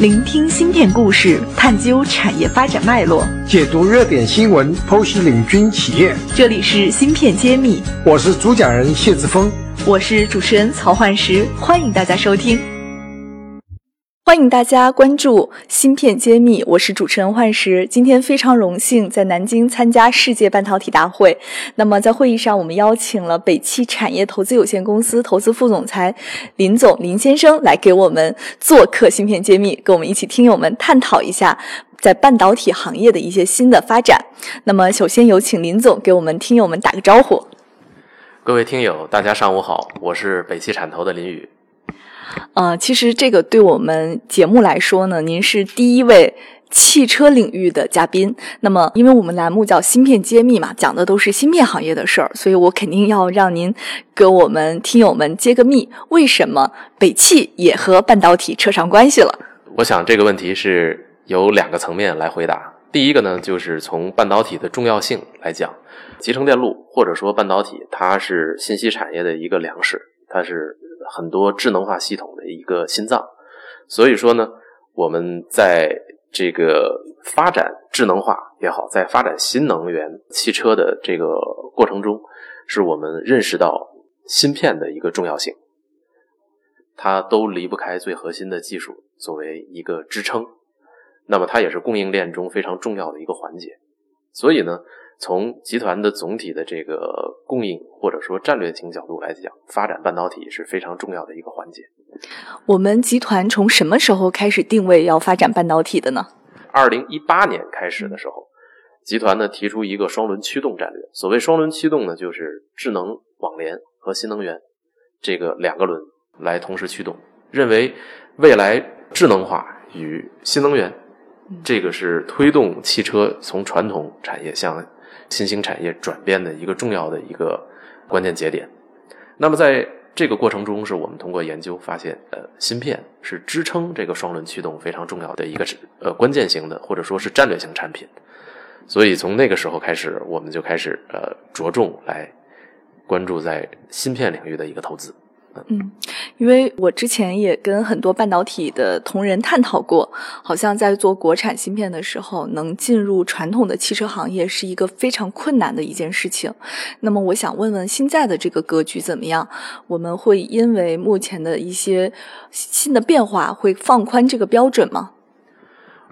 聆听芯片故事，探究产业发展脉络，解读热点新闻，剖析领军企业。这里是芯片揭秘，我是主讲人谢志峰，我是主持人曹焕石，欢迎大家收听。欢迎大家关注《芯片揭秘》，我是主持人幻石。今天非常荣幸在南京参加世界半导体大会。那么在会议上，我们邀请了北汽产业投资有限公司投资副总裁林总林先生来给我们做客《芯片揭秘》，跟我们一起听友们探讨一下在半导体行业的一些新的发展。那么首先有请林总给我们听友们打个招呼。各位听友，大家上午好，我是北汽产投的林宇。呃，其实这个对我们节目来说呢，您是第一位汽车领域的嘉宾。那么，因为我们栏目叫“芯片揭秘”嘛，讲的都是芯片行业的事儿，所以我肯定要让您给我们听友们揭个秘：为什么北汽也和半导体扯上关系了？我想这个问题是有两个层面来回答。第一个呢，就是从半导体的重要性来讲，集成电路或者说半导体，它是信息产业的一个粮食，它是。很多智能化系统的一个心脏，所以说呢，我们在这个发展智能化也好，在发展新能源汽车的这个过程中，是我们认识到芯片的一个重要性，它都离不开最核心的技术作为一个支撑，那么它也是供应链中非常重要的一个环节，所以呢。从集团的总体的这个供应或者说战略性角度来讲，发展半导体是非常重要的一个环节。我们集团从什么时候开始定位要发展半导体的呢？二零一八年开始的时候，集团呢提出一个双轮驱动战略。所谓双轮驱动呢，就是智能网联和新能源这个两个轮来同时驱动，认为未来智能化与新能源这个是推动汽车从传统产业向新兴产业转变的一个重要的一个关键节点。那么在这个过程中，是我们通过研究发现，呃，芯片是支撑这个双轮驱动非常重要的一个呃关键型的或者说是战略性产品。所以从那个时候开始，我们就开始呃着重来关注在芯片领域的一个投资。嗯，因为我之前也跟很多半导体的同仁探讨过，好像在做国产芯片的时候，能进入传统的汽车行业是一个非常困难的一件事情。那么，我想问问现在的这个格局怎么样？我们会因为目前的一些新的变化，会放宽这个标准吗？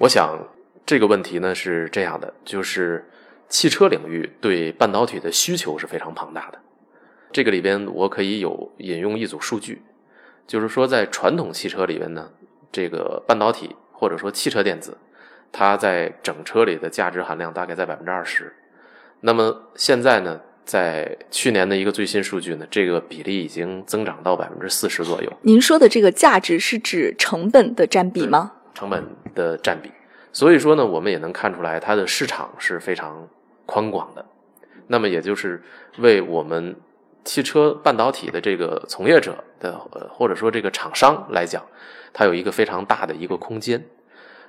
我想这个问题呢是这样的，就是汽车领域对半导体的需求是非常庞大的。这个里边我可以有引用一组数据，就是说在传统汽车里边呢，这个半导体或者说汽车电子，它在整车里的价值含量大概在百分之二十。那么现在呢，在去年的一个最新数据呢，这个比例已经增长到百分之四十左右。您说的这个价值是指成本的占比吗？成本的占比。所以说呢，我们也能看出来它的市场是非常宽广的。那么也就是为我们。汽车半导体的这个从业者的，或者说这个厂商来讲，它有一个非常大的一个空间。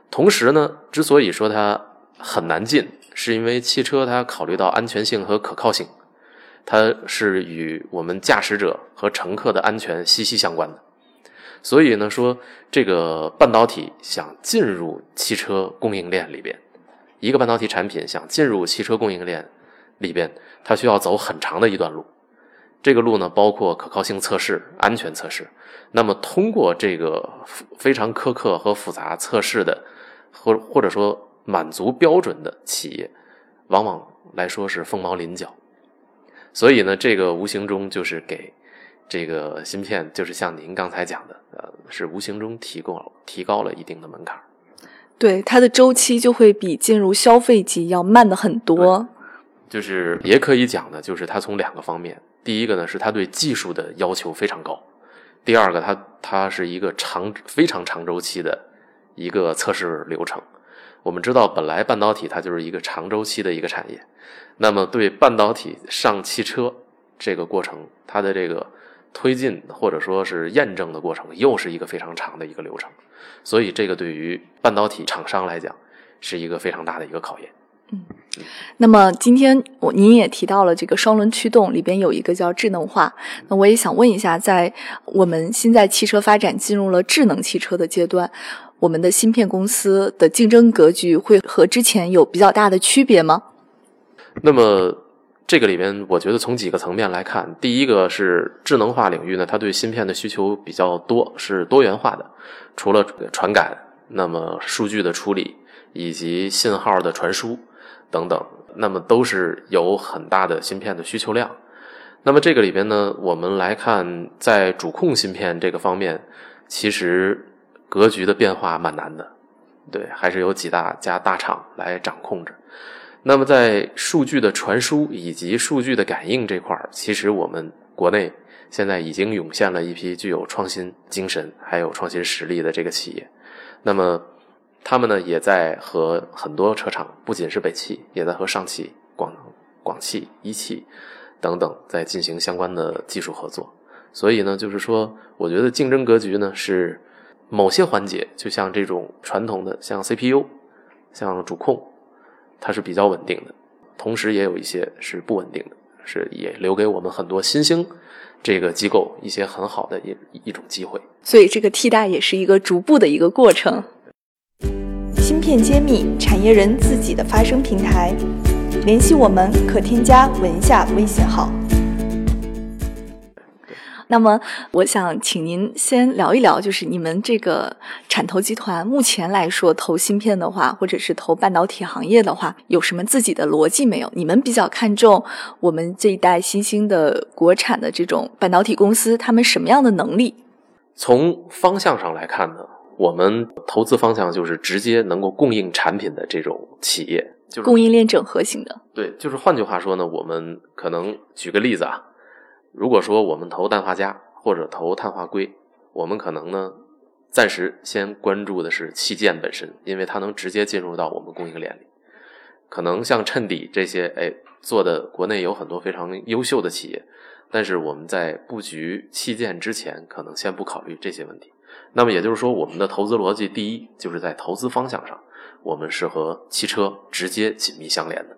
同时呢，之所以说它很难进，是因为汽车它考虑到安全性和可靠性，它是与我们驾驶者和乘客的安全息息相关的。所以呢，说这个半导体想进入汽车供应链里边，一个半导体产品想进入汽车供应链里边，它需要走很长的一段路。这个路呢，包括可靠性测试、安全测试。那么，通过这个非常苛刻和复杂测试的，或或者说满足标准的企业，往往来说是凤毛麟角。所以呢，这个无形中就是给这个芯片，就是像您刚才讲的，呃，是无形中提供提高了一定的门槛。对，它的周期就会比进入消费级要慢的很多。就是也可以讲的，就是它从两个方面。第一个呢，是它对技术的要求非常高；第二个，它它是一个长非常长周期的一个测试流程。我们知道，本来半导体它就是一个长周期的一个产业，那么对半导体上汽车这个过程，它的这个推进或者说是验证的过程，又是一个非常长的一个流程。所以，这个对于半导体厂商来讲，是一个非常大的一个考验。那么今天我您也提到了这个双轮驱动里边有一个叫智能化，那我也想问一下，在我们现在汽车发展进入了智能汽车的阶段，我们的芯片公司的竞争格局会和之前有比较大的区别吗？那么这个里边，我觉得从几个层面来看，第一个是智能化领域呢，它对芯片的需求比较多，是多元化的，除了传感，那么数据的处理以及信号的传输。等等，那么都是有很大的芯片的需求量。那么这个里边呢，我们来看在主控芯片这个方面，其实格局的变化蛮难的，对，还是有几大家大厂来掌控着。那么在数据的传输以及数据的感应这块儿，其实我们国内现在已经涌现了一批具有创新精神还有创新实力的这个企业。那么。他们呢也在和很多车厂，不仅是北汽，也在和上汽、广广汽、一汽等等在进行相关的技术合作。所以呢，就是说，我觉得竞争格局呢是某些环节，就像这种传统的，像 CPU、像主控，它是比较稳定的，同时也有一些是不稳定的，是也留给我们很多新兴这个机构一些很好的一一种机会。所以，这个替代也是一个逐步的一个过程。芯片揭秘，产业人自己的发声平台。联系我们可添加文下微信号。那么，我想请您先聊一聊，就是你们这个产投集团目前来说投芯片的话，或者是投半导体行业的话，有什么自己的逻辑没有？你们比较看重我们这一代新兴的国产的这种半导体公司，他们什么样的能力？从方向上来看呢？我们投资方向就是直接能够供应产品的这种企业，就是供应链整合型的。对，就是换句话说呢，我们可能举个例子啊，如果说我们投氮化镓或者投碳化硅，我们可能呢暂时先关注的是器件本身，因为它能直接进入到我们供应链里。可能像衬底这些，哎，做的国内有很多非常优秀的企业，但是我们在布局器件之前，可能先不考虑这些问题。那么也就是说，我们的投资逻辑，第一就是在投资方向上，我们是和汽车直接紧密相连的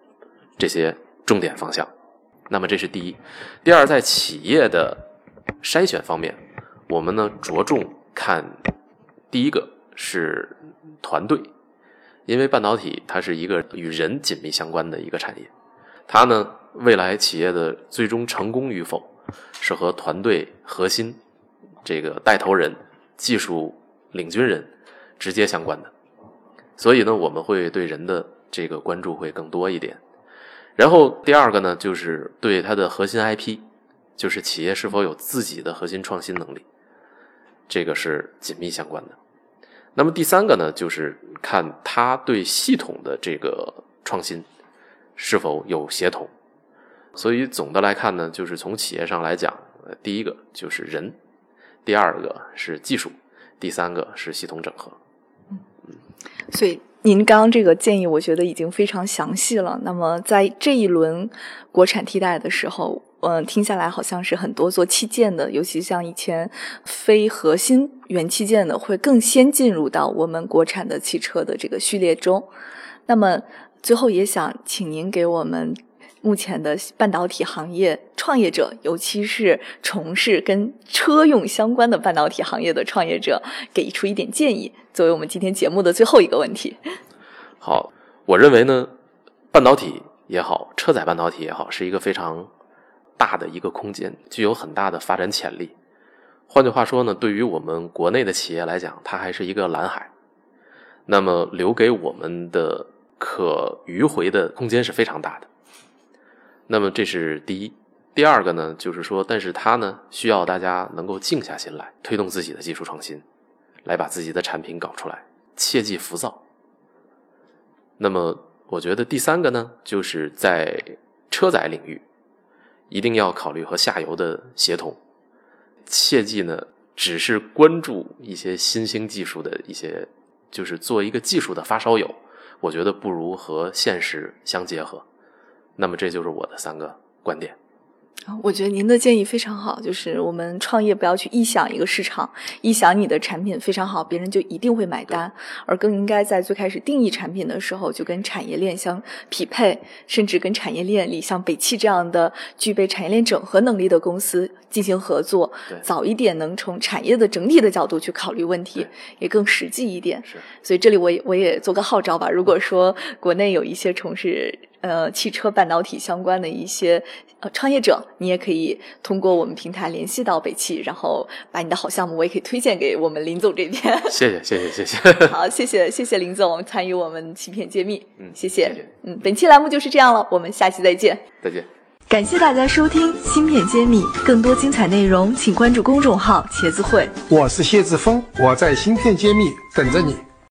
这些重点方向。那么这是第一。第二，在企业的筛选方面，我们呢着重看第一个是团队，因为半导体它是一个与人紧密相关的一个产业，它呢未来企业的最终成功与否，是和团队核心这个带头人。技术领军人直接相关的，所以呢，我们会对人的这个关注会更多一点。然后第二个呢，就是对它的核心 IP，就是企业是否有自己的核心创新能力，这个是紧密相关的。那么第三个呢，就是看它对系统的这个创新是否有协同。所以总的来看呢，就是从企业上来讲，第一个就是人。第二个是技术，第三个是系统整合。嗯，所以您刚刚这个建议，我觉得已经非常详细了。那么在这一轮国产替代的时候，嗯，听下来好像是很多做器件的，尤其像以前非核心元器件的，会更先进入到我们国产的汽车的这个序列中。那么最后也想请您给我们。目前的半导体行业创业者，尤其是从事跟车用相关的半导体行业的创业者，给出一点建议，作为我们今天节目的最后一个问题。好，我认为呢，半导体也好，车载半导体也好，是一个非常大的一个空间，具有很大的发展潜力。换句话说呢，对于我们国内的企业来讲，它还是一个蓝海，那么留给我们的可迂回的空间是非常大的。那么这是第一，第二个呢，就是说，但是它呢，需要大家能够静下心来，推动自己的技术创新，来把自己的产品搞出来，切忌浮躁。那么，我觉得第三个呢，就是在车载领域，一定要考虑和下游的协同，切记呢，只是关注一些新兴技术的一些，就是做一个技术的发烧友，我觉得不如和现实相结合。那么这就是我的三个观点。我觉得您的建议非常好，就是我们创业不要去臆想一个市场，臆想你的产品非常好，别人就一定会买单，而更应该在最开始定义产品的时候就跟产业链相匹配，甚至跟产业链里像北汽这样的具备产业链整合能力的公司进行合作，早一点能从产业的整体的角度去考虑问题，也更实际一点。是，所以这里我也我也做个号召吧，如果说国内有一些从事。呃，汽车半导体相关的一些呃创业者，你也可以通过我们平台联系到北汽，然后把你的好项目，我也可以推荐给我们林总这边。谢谢谢谢谢谢。好，谢谢谢谢林总参与我们芯片揭秘。嗯，谢谢。嗯，本期栏目就是这样了，我们下期再见。再见。感谢大家收听芯片揭秘，更多精彩内容请关注公众号茄子会。我是谢志峰，我在芯片揭秘等着你。